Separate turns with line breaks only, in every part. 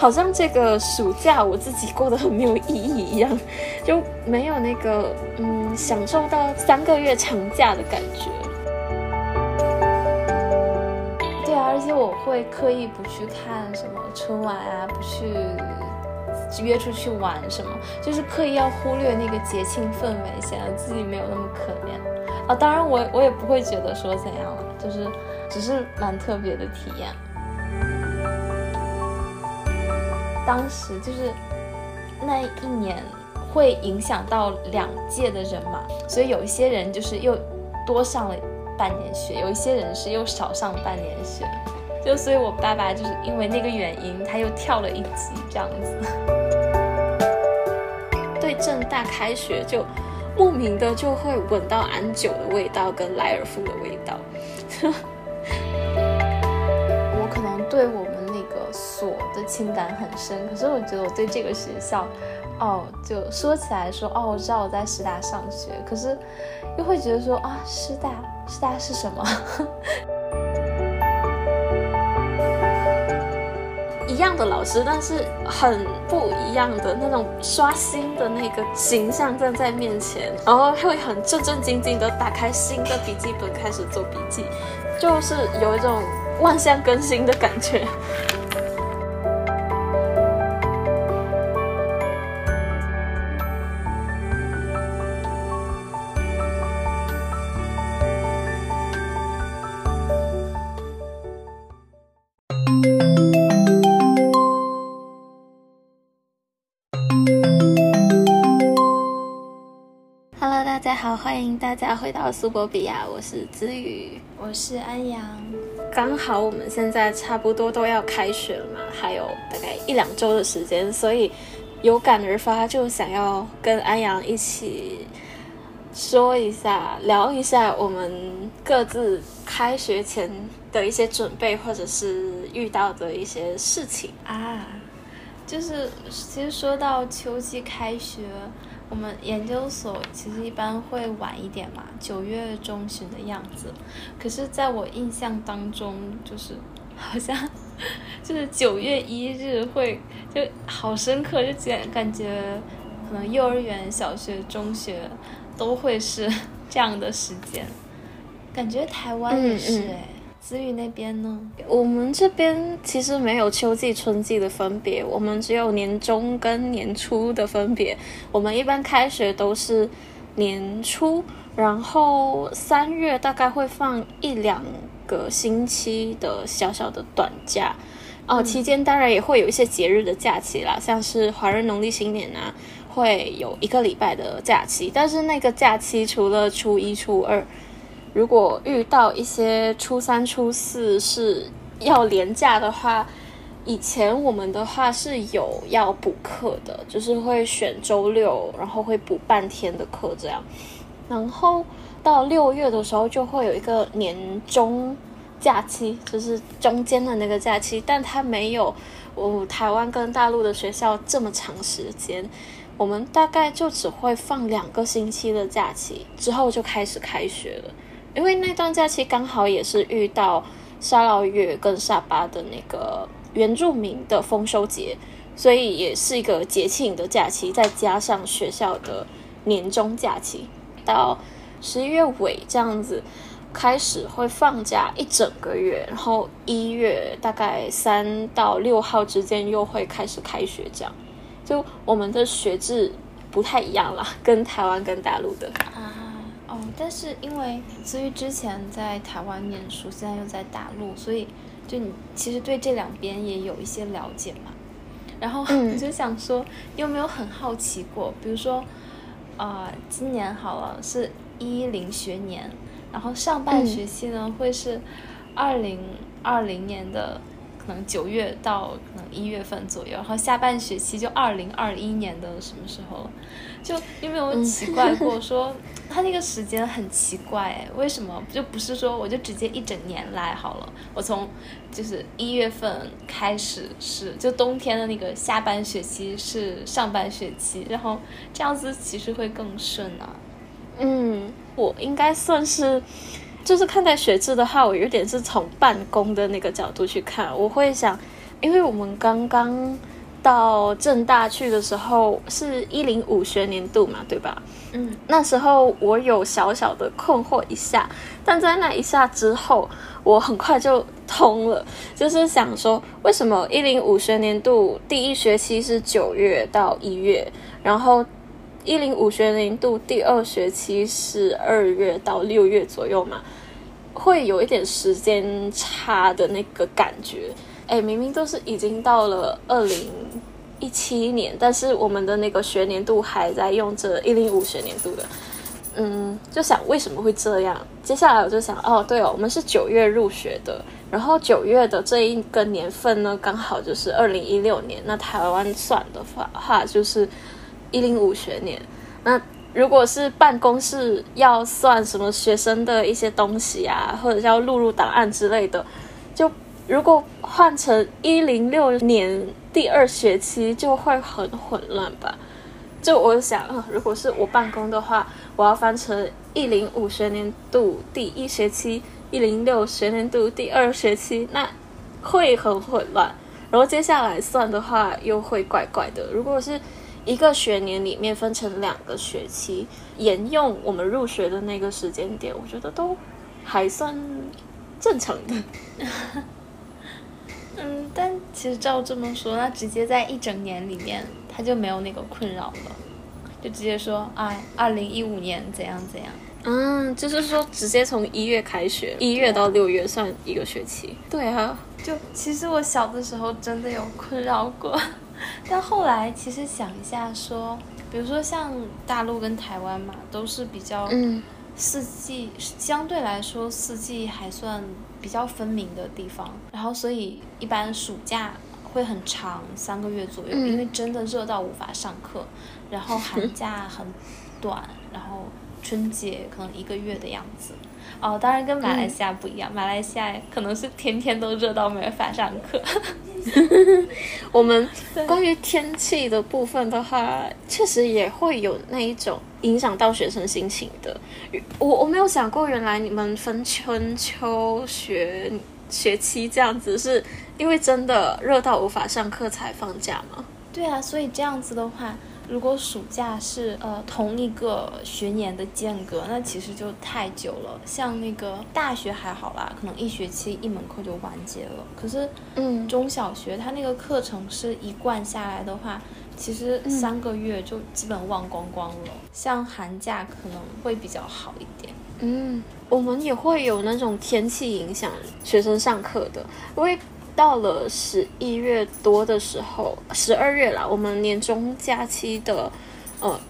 好像这个暑假我自己过得很没有意义一样，就没有那个嗯享受到三个月长假的感觉。
对啊，而且我会刻意不去看什么春晚啊，不去约出去玩什么，就是刻意要忽略那个节庆氛围，显得自己没有那么可怜啊。当然我我也不会觉得说怎样了，就是只是蛮特别的体验。当时就是那一年会影响到两届的人嘛，所以有一些人就是又多上了半年学，有一些人是又少上半年学，就所以我爸爸就是因为那个原因，他又跳了一级这样子。
对正大开学就莫名的就会闻到安久的味道跟莱尔富的味道，
我可能对我们。所的情感很深，可是我觉得我对这个学校，哦，就说起来说，哦，我知道我在师大上学，可是又会觉得说啊，师大，师大是什么？
一样的老师，但是很不一样的那种刷新的那个形象站在面前，然后会很正正经经的打开新的笔记本开始做笔记，就是有一种万象更新的感觉。Hello，大家好，欢迎大家回到苏博比亚，我是子宇，
我是安阳。
刚好我们现在差不多都要开学了嘛，还有大概一两周的时间，所以有感而发，就想要跟安阳一起说一下，聊一下我们各自开学前的一些准备，或者是遇到的一些事情
啊。就是其实说到秋季开学。我们研究所其实一般会晚一点嘛，九月中旬的样子。可是，在我印象当中，就是好像就是九月一日会就好深刻，就感感觉可能幼儿园、小学、中学都会是这样的时间。感觉台湾也是哎。子宇那边呢？
我们这边其实没有秋季、春季的分别，我们只有年中跟年初的分别。我们一般开学都是年初，然后三月大概会放一两个星期的小小的短假。哦，期间当然也会有一些节日的假期啦，像是华人农历新年啊，会有一个礼拜的假期。但是那个假期除了初一、初二。如果遇到一些初三、初四是要连假的话，以前我们的话是有要补课的，就是会选周六，然后会补半天的课这样。然后到六月的时候就会有一个年终假期，就是中间的那个假期，但它没有我台湾跟大陆的学校这么长时间，我们大概就只会放两个星期的假期，之后就开始开学了。因为那段假期刚好也是遇到沙捞越跟沙巴的那个原住民的丰收节，所以也是一个节庆的假期，再加上学校的年终假期，到十一月尾这样子开始会放假一整个月，然后一月大概三到六号之间又会开始开学，这样。就我们的学制不太一样啦，跟台湾跟大陆的。
哦，但是因为子瑜之前在台湾念书，现在又在大陆，所以就你其实对这两边也有一些了解嘛。然后我就想说，你有没有很好奇过？比如说，啊，今年好了是一零学年，然后上半学期呢会是二零二零年的。可能九月到可能一月份左右，然后下半学期就二零二一年的什么时候了？就有没有奇怪过说他那个时间很奇怪？为什么就不是说我就直接一整年来好了？我从就是一月份开始是就冬天的那个下半学期是上半学期，然后这样子其实会更顺啊。
嗯，我应该算是。就是看待学制的话，我有点是从办公的那个角度去看，我会想，因为我们刚刚到正大去的时候是一零五学年度嘛，对吧？
嗯，
那时候我有小小的困惑一下，但在那一下之后，我很快就通了，就是想说，为什么一零五学年度第一学期是九月到一月，然后一零五学年度第二学期是二月到六月左右嘛？会有一点时间差的那个感觉，哎，明明都是已经到了二零一七年，但是我们的那个学年度还在用着一零五学年度的，嗯，就想为什么会这样？接下来我就想，哦，对哦，我们是九月入学的，然后九月的这一个年份呢，刚好就是二零一六年，那台湾算的话，话就是一零五学年，那。如果是办公室要算什么学生的一些东西啊，或者要录入档案之类的，就如果换成一零六年第二学期，就会很混乱吧。就我想，如果是我办公的话，我要翻成一零五学年度第一学期，一零六学年度第二学期，那会很混乱。然后接下来算的话，又会怪怪的。如果是一个学年里面分成两个学期，沿用我们入学的那个时间点，我觉得都还算正常的。
嗯，但其实照这么说，那直接在一整年里面，他就没有那个困扰了，就直接说，哎，二零一五年怎样怎样。
嗯，就是说直接从一月开学，一月到六月算一个学期。对啊，
就其实我小的时候真的有困扰过。但后来其实想一下，说，比如说像大陆跟台湾嘛，都是比较四季相对来说四季还算比较分明的地方，然后所以一般暑假会很长，三个月左右，因为真的热到无法上课，然后寒 假很短，然后春节可能一个月的样子。哦，当然跟马来西亚不一样，马来西亚可能是天天都热到没法上课。
我们关于天气的部分的话，确实也会有那一种影响到学生心情的。我我没有想过，原来你们分春秋学学期这样子，是因为真的热到无法上课才放假吗？
对啊，所以这样子的话。如果暑假是呃同一个学年的间隔，那其实就太久了。像那个大学还好啦，可能一学期一门课就完结了。可是，
嗯，
中小学它那个课程是一贯下来的话，其实三个月就基本忘光光了。像寒假可能会比较好一点。
嗯，我们也会有那种天气影响学生上课的，因为。到了十一月多的时候，十二月了，我们年终假期的，呃，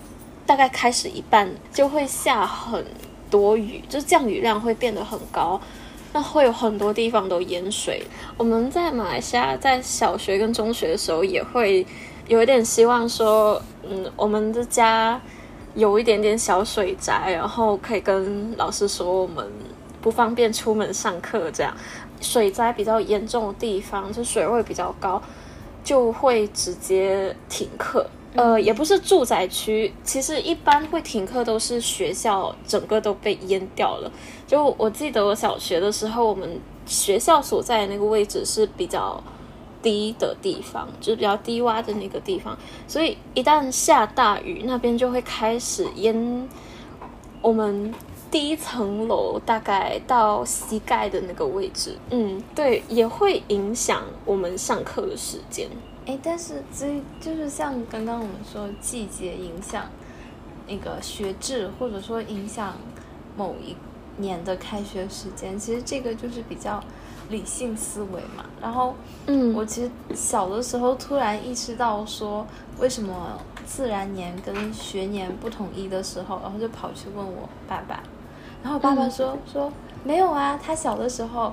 大概开始一半就会下很多雨，就降雨量会变得很高，那会有很多地方都淹水。我们在马来西亚在小学跟中学的时候，也会有一点希望说，嗯，我们的家有一点点小水灾，然后可以跟老师说我们不方便出门上课这样。水灾比较严重的地方，就水位比较高，就会直接停课。呃，也不是住宅区，其实一般会停课都是学校整个都被淹掉了。就我记得我小学的时候，我们学校所在的那个位置是比较低的地方，就是比较低洼的那个地方，所以一旦下大雨，那边就会开始淹我们。第一层楼大概到膝盖的那个位置，嗯，对，也会影响我们上课的时间。
哎，但是这就是像刚刚我们说季节影响那个学制，或者说影响某一年的开学时间，其实这个就是比较理性思维嘛。然后，
嗯，
我其实小的时候突然意识到说，为什么自然年跟学年不统一的时候，然后就跑去问我爸爸。然后爸爸说说没有啊，他小的时候，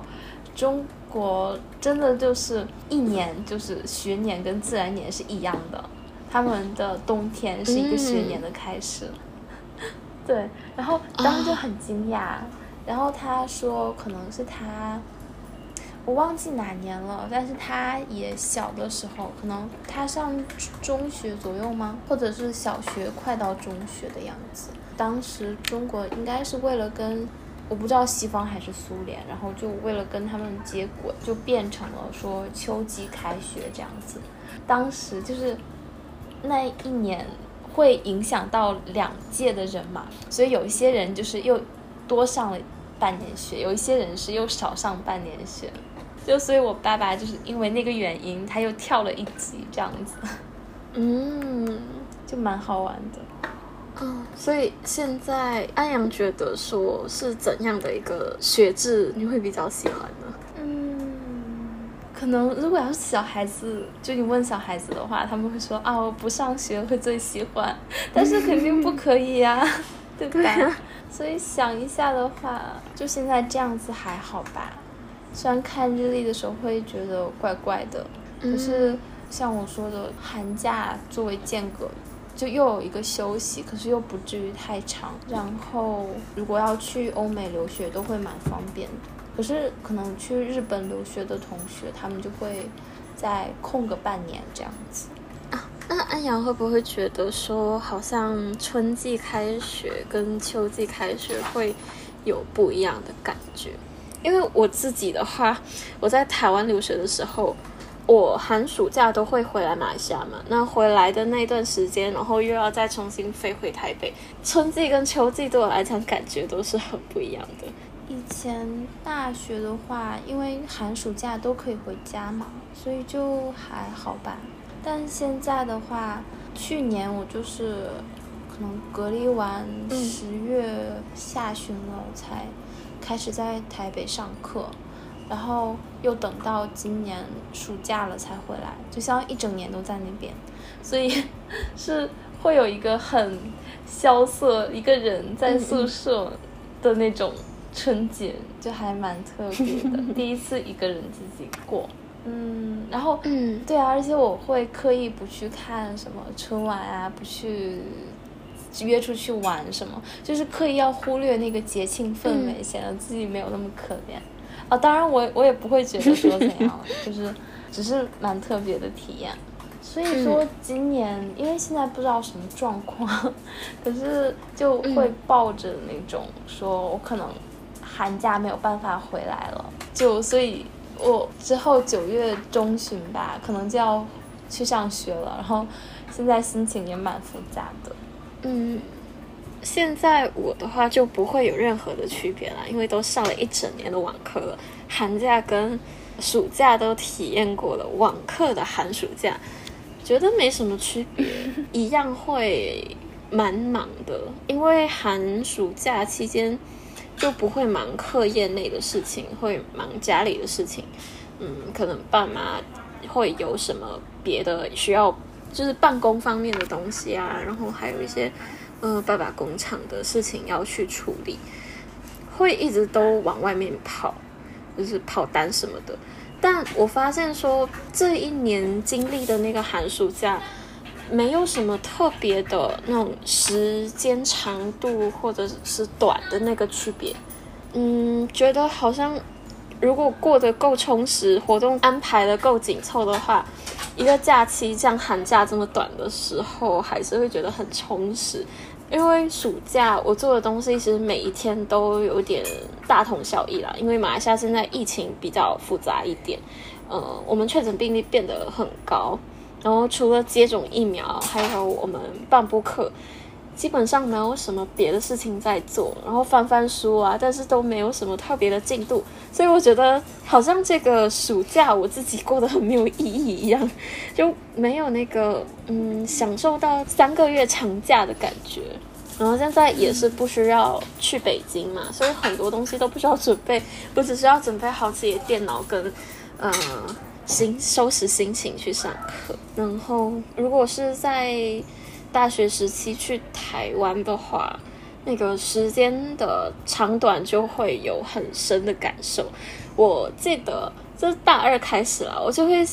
中国真的就是一年就是学年跟自然年是一样的，他们的冬天是一个学年的开始。对，然后当时就很惊讶，然后他说可能是他，我忘记哪年了，但是他也小的时候，可能他上中学左右吗？或者是小学快到中学的样子。当时中国应该是为了跟我不知道西方还是苏联，然后就为了跟他们接轨，就变成了说秋季开学这样子。当时就是那一年会影响到两届的人嘛，所以有一些人就是又多上了半年学，有一些人是又少上半年学。就所以，我爸爸就是因为那个原因，他又跳了一级这样子。嗯，就蛮好玩的。
嗯，所以现在安阳觉得说是怎样的一个学制你会比较喜欢呢？
嗯，可能如果要是小孩子，就你问小孩子的话，他们会说啊，我不上学会最喜欢，但是肯定不可以 呀，对吧？所以想一下的话，就现在这样子还好吧。虽然看日历的时候会觉得怪怪的，可是像我说的，寒假作为间隔，就又有一个休息，可是又不至于太长。然后如果要去欧美留学，都会蛮方便。可是可能去日本留学的同学，他们就会再空个半年这样子。
啊，那安阳会不会觉得说，好像春季开学跟秋季开学会有不一样的感觉？因为我自己的话，我在台湾留学的时候，我寒暑假都会回来马来西亚嘛。那回来的那段时间，然后又要再重新飞回台北。春季跟秋季对我来讲，感觉都是很不一样的。
以前大学的话，因为寒暑假都可以回家嘛，所以就还好吧。但现在的话，去年我就是可能隔离完十月下旬了才。开始在台北上课，然后又等到今年暑假了才回来，就像一整年都在那边，所以 是会有一个很萧瑟一个人在宿舍的那种春节，就还蛮特别的，第一次一个人自己过，嗯，然后嗯，对啊，而且我会刻意不去看什么春晚啊，不去。约出去玩什么，就是刻意要忽略那个节庆氛围，显得自己没有那么可怜。啊，当然我我也不会觉得说怎样，就是只是蛮特别的体验。所以说今年，因为现在不知道什么状况，可是就会抱着那种说我可能寒假没有办法回来了，就所以我之后九月中旬吧，可能就要去上学了。然后现在心情也蛮复杂的。
嗯，现在我的话就不会有任何的区别了，因为都上了一整年的网课了。寒假跟暑假都体验过了，网课的寒暑假觉得没什么区别，一样会蛮忙的。因为寒暑假期间就不会忙课业内的事情，会忙家里的事情。嗯，可能爸妈会有什么别的需要。就是办公方面的东西啊，然后还有一些，呃，爸爸工厂的事情要去处理，会一直都往外面跑，就是跑单什么的。但我发现说，这一年经历的那个寒暑假，没有什么特别的那种时间长度或者是短的那个区别。嗯，觉得好像如果过得够充实，活动安排的够紧凑的话。一个假期像寒假这么短的时候，还是会觉得很充实。因为暑假我做的东西，其实每一天都有点大同小异啦。因为马来西亚现在疫情比较复杂一点，呃，我们确诊病例变得很高，然后除了接种疫苗，还有我们办播课。基本上没有什么别的事情在做，然后翻翻书啊，但是都没有什么特别的进度，所以我觉得好像这个暑假我自己过得很没有意义一样，就没有那个嗯享受到三个月长假的感觉。然后现在也是不需要去北京嘛，所以很多东西都不需要准备，我只是要准备好自己的电脑跟呃心收拾心情去上课。然后如果是在大学时期去台湾的话，那个时间的长短就会有很深的感受。我记得这大二开始了，我就会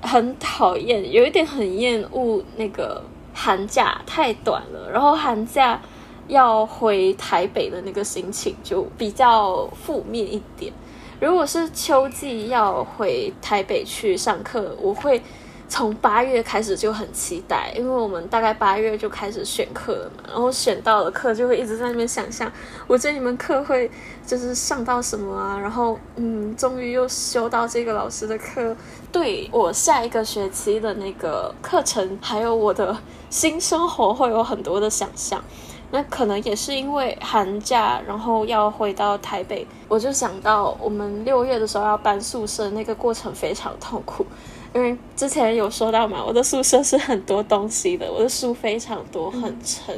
很讨厌，有一点很厌恶那个寒假太短了，然后寒假要回台北的那个心情就比较负面一点。如果是秋季要回台北去上课，我会。从八月开始就很期待，因为我们大概八月就开始选课了嘛，然后选到了课就会一直在那边想象，我这一门课会就是上到什么啊，然后嗯，终于又修到这个老师的课，对我下一个学期的那个课程，还有我的新生活会有很多的想象。那可能也是因为寒假，然后要回到台北，我就想到我们六月的时候要搬宿舍，那个过程非常痛苦。因为之前有说到嘛，我的宿舍是很多东西的，我的书非常多，很沉。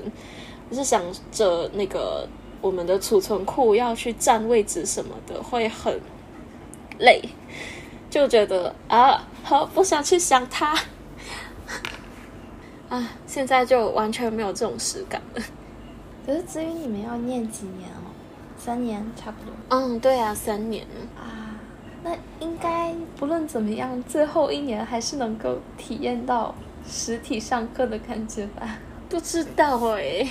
我是想着那个我们的储存库要去占位置什么的，会很累，就觉得啊，好不想去想它。啊，现在就完全没有这种实感了。
可是至于你们要念几年哦？三年差不多。
嗯，对啊，三年
啊。那应该不论怎么样，最后一年还是能够体验到实体上课的感觉吧？
不知道哎。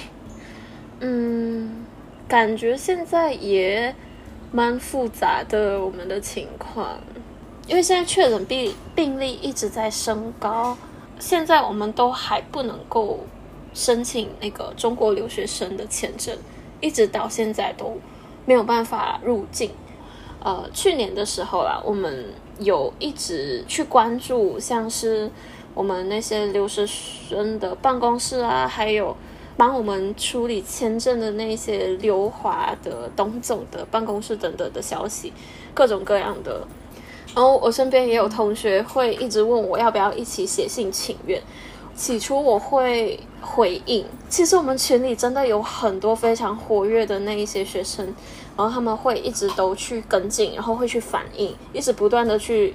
嗯，感觉现在也蛮复杂的，我们的情况，因为现在确诊病病例一直在升高，现在我们都还不能够。申请那个中国留学生的签证，一直到现在都没有办法入境。呃，去年的时候啦，我们有一直去关注，像是我们那些留学生的办公室啊，还有帮我们处理签证的那些留华的董总的办公室等等的消息，各种各样的。然后我身边也有同学会一直问我要不要一起写信请愿。起初我会回应，其实我们群里真的有很多非常活跃的那一些学生，然后他们会一直都去跟进，然后会去反应，一直不断的去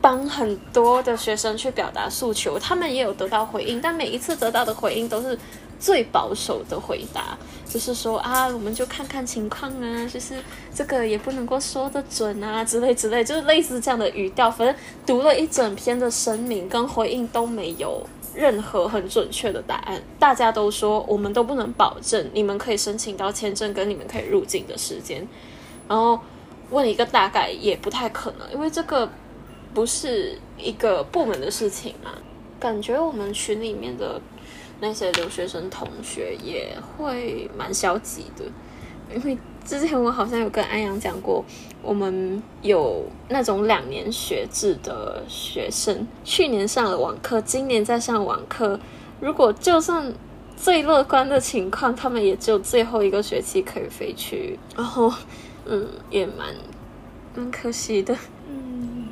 帮很多的学生去表达诉求，他们也有得到回应，但每一次得到的回应都是最保守的回答，就是说啊，我们就看看情况啊，就是这个也不能够说得准啊，之类之类，就是类似这样的语调，反正读了一整篇的声明跟回应都没有。任何很准确的答案，大家都说我们都不能保证你们可以申请到签证跟你们可以入境的时间，然后问一个大概也不太可能，因为这个不是一个部门的事情嘛。感觉我们群里面的那些留学生同学也会蛮消极的，因为。之前我好像有跟安阳讲过，我们有那种两年学制的学生，去年上了网课，今年在上网课。如果就算最乐观的情况，他们也只有最后一个学期可以飞去，然后，嗯，也蛮蛮可惜的。
嗯，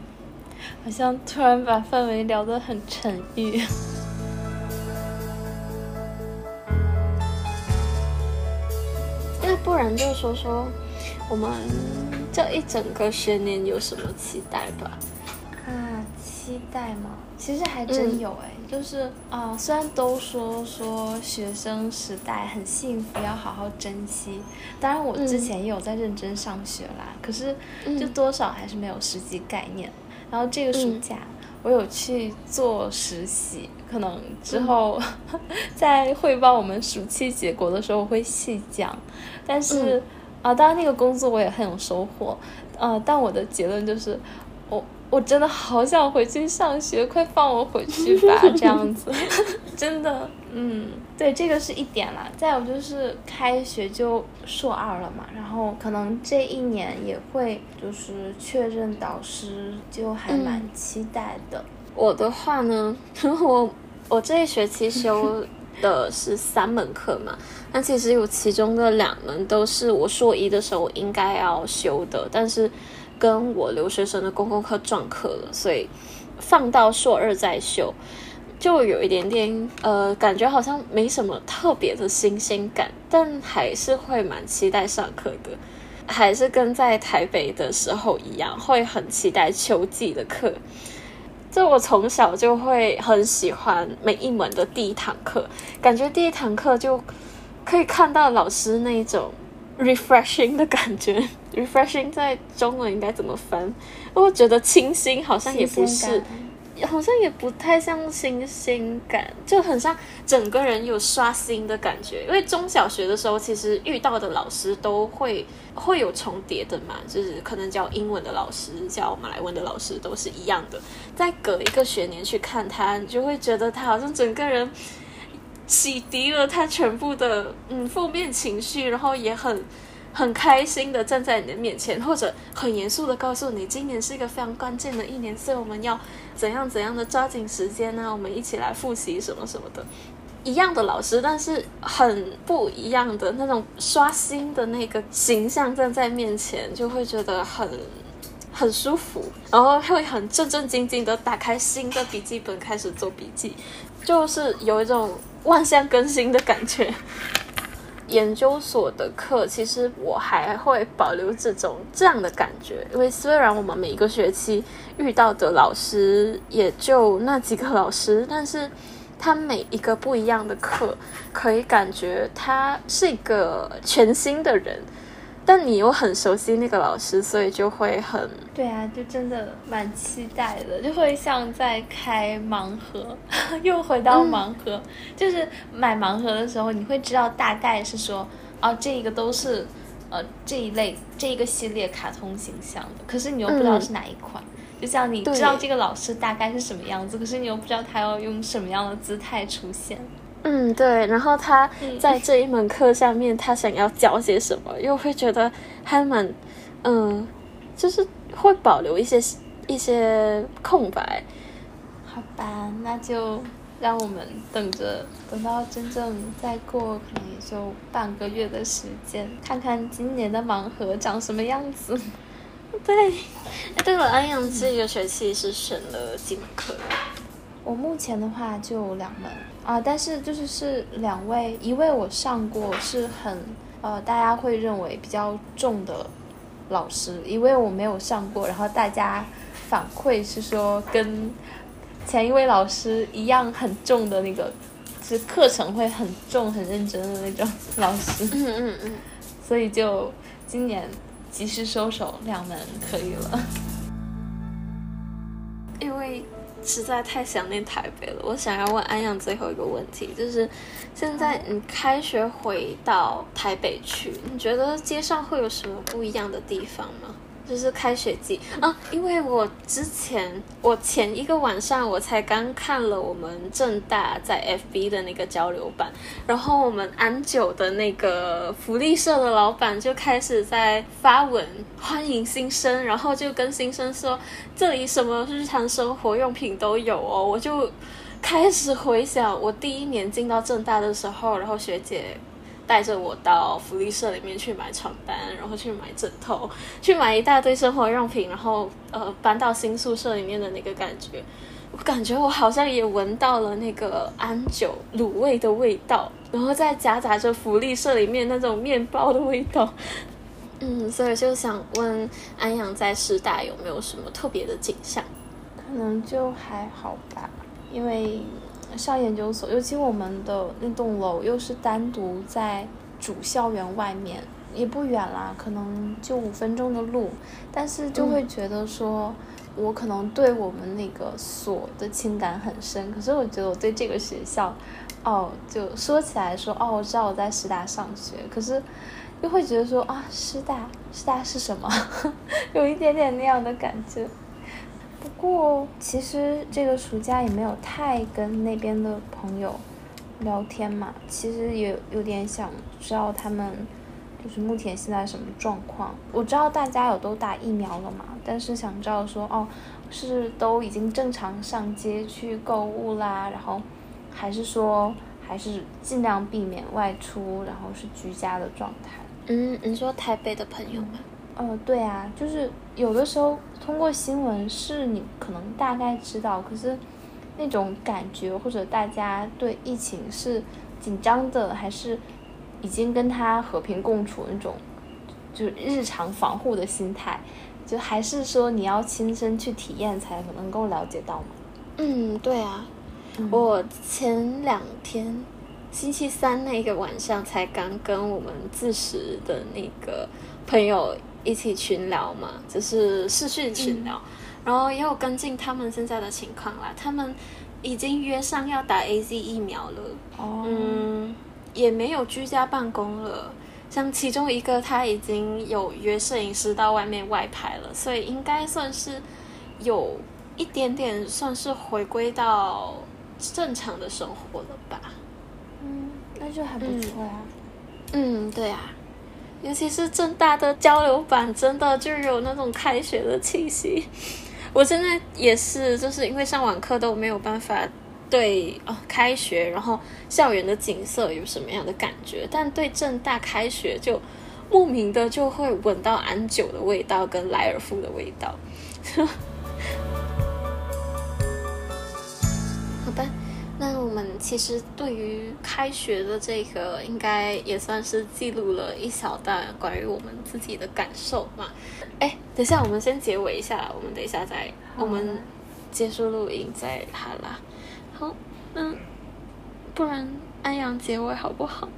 好像突然把氛围聊得很沉郁。
不然就说说我们这一整个学年有什么期待吧？
啊，期待吗？其实还真有哎，就是啊，虽然都说说学生时代很幸福，要好好珍惜。当然，我之前也有在认真上学啦，可是就多少还是没有实际概念。然后这个暑假。我有去做实习，可能之后 在汇报我们暑期结果的时候会细讲。但是啊，当然那个工作我也很有收获。呃，但我的结论就是，我我真的好想回去上学，快放我回去吧，这样子，真的，嗯。对，这个是一点啦。再有就是开学就硕二了嘛，然后可能这一年也会就是确认导师，就还蛮期待的。
我的话呢，我 我这一学期修的是三门课嘛，那其实有其中的两门都是我硕一的时候应该要修的，但是跟我留学生的公共课撞课了，所以放到硕二再修。就有一点点呃，感觉好像没什么特别的新鲜感，但还是会蛮期待上课的，还是跟在台北的时候一样，会很期待秋季的课。就我从小就会很喜欢每一门的第一堂课，感觉第一堂课就可以看到老师那种 refreshing 的感觉。refreshing 在中文应该怎么翻？我觉得清新好像也不是。好像也不太像新鲜感，就很像整个人有刷新的感觉。因为中小学的时候，其实遇到的老师都会会有重叠的嘛，就是可能教英文的老师、教马来文的老师都是一样的。再隔一个学年去看他，你就会觉得他好像整个人洗涤了他全部的嗯负面情绪，然后也很。很开心的站在你的面前，或者很严肃的告诉你，今年是一个非常关键的一年，所以我们要怎样怎样的抓紧时间呢？我们一起来复习什么什么的。一样的老师，但是很不一样的那种刷新的那个形象站在面前，就会觉得很很舒服，然后会很正正经经的打开新的笔记本开始做笔记，就是有一种万象更新的感觉。研究所的课，其实我还会保留这种这样的感觉，因为虽然我们每一个学期遇到的老师也就那几个老师，但是他每一个不一样的课，可以感觉他是一个全新的人。但你又很熟悉那个老师，所以就会很
对啊，就真的蛮期待的，就会像在开盲盒，又回到盲盒，就是买盲盒的时候，你会知道大概是说，哦，这个都是呃这一类这一个系列卡通形象的，可是你又不知道是哪一款，就像你知道这个老师大概是什么样子，可是你又不知道他要用什么样的姿态出现。
嗯，对，然后他在这一门课下面，他想要教些什么，又会觉得还蛮，嗯，就是会保留一些一些空白。
好吧，那就让我们等着，等到真正再过可能也就半个月的时间，看看今年的盲盒长什么样子。
对，对了，安阳这个学期是选了几门课？
我目前的话就两门啊，但是就是是两位，一位我上过是很呃大家会认为比较重的老师，一位我没有上过，然后大家反馈是说跟前一位老师一样很重的那个，是课程会很重很认真的那种老师，
嗯嗯嗯，
所以就今年及时收手两门可以了，
因为。实在太想念台北了。我想要问安阳最后一个问题，就是现在你开学回到台北去，你觉得街上会有什么不一样的地方吗？就是开学季啊，因为我之前我前一个晚上我才刚看了我们正大在 FB 的那个交流版，然后我们安九的那个福利社的老板就开始在发文欢迎新生，然后就跟新生说这里什么日常生活用品都有哦，我就开始回想我第一年进到正大的时候，然后学姐。带着我到福利社里面去买床单，然后去买枕头，去买一大堆生活用品，然后呃搬到新宿舍里面的那个感觉，我感觉我好像也闻到了那个安久卤味的味道，然后再夹杂着福利社里面那种面包的味道，嗯，所以就想问安阳在师大有没有什么特别的景象？
可能就还好吧，因为。上研究所，尤其我们的那栋楼又是单独在主校园外面，也不远啦，可能就五分钟的路。但是就会觉得说，我可能对我们那个所的情感很深。可是我觉得我对这个学校，哦，就说起来说，哦，我知道我在师大上学，可是又会觉得说啊，师大，师大是什么？有一点点那样的感觉。不过，其实这个暑假也没有太跟那边的朋友聊天嘛。其实也有点想知道他们就是目前现在什么状况。我知道大家有都打疫苗了嘛，但是想知道说哦，是都已经正常上街去购物啦，然后还是说还是尽量避免外出，然后是居家的状态。
嗯，你说台北的朋友吗？
呃，对啊，就是有的时候通过新闻是你可能大概知道，可是那种感觉或者大家对疫情是紧张的，还是已经跟他和平共处那种，就是日常防护的心态，就还是说你要亲身去体验才能够了解到吗？
嗯，对啊，我前两天星期三那个晚上才刚跟我们自食的那个朋友。一起群聊嘛，就是视讯群聊，然后也有跟进他们现在的情况啦。他们已经约上要打 A Z 疫苗了，嗯，也没有居家办公了。像其中一个，他已经有约摄影师到外面外拍了，所以应该算是有一点点算是回归到正常的生活了吧。
嗯，那就还不错呀。
嗯，对啊，尤其是正大的交流版，真的就有那种开学的气息。我现在也是，就是因为上网课都没有办法。对哦，开学然后校园的景色有什么样的感觉？但对正大开学就莫名的就会闻到安久的味道跟莱尔富的味道。那我们其实对于开学的这个，应该也算是记录了一小段关于我们自己的感受嘛。哎，等下我们先结尾一下，我们等一下再我们结束录音再好啦。好，那不然安阳结尾好不好？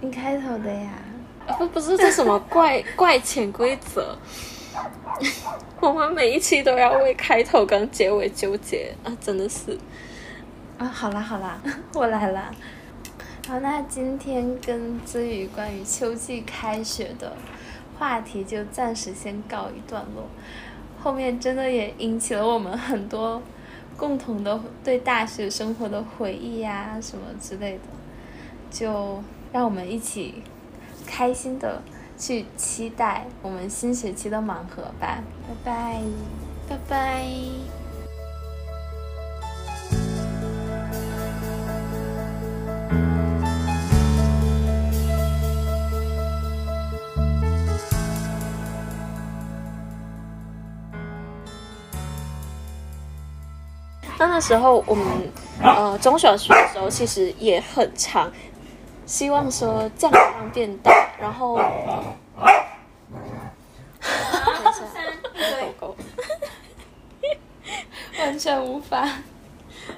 你开头的呀？
不不是这什么怪 怪潜规则？我们每一期都要为开头跟结尾纠结啊！真的是
啊！好啦好啦，我来啦。好，那今天跟子宇关于秋季开学的话题就暂时先告一段落。后面真的也引起了我们很多。共同的对大学生活的回忆呀，什么之类的，就让我们一起开心的去期待我们新学期的盲盒吧！拜拜，
拜拜。那那时候我们呃中小学的时候其实也很长，希望说降量变大，然后，
完全无法，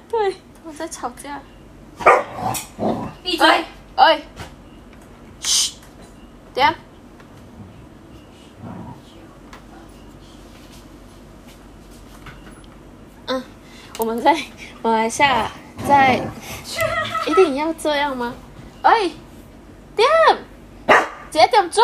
对，我在吵架，
闭嘴，
哎，嘘，点。我们在马来西亚，在一定要这样吗？哎，点，几点住？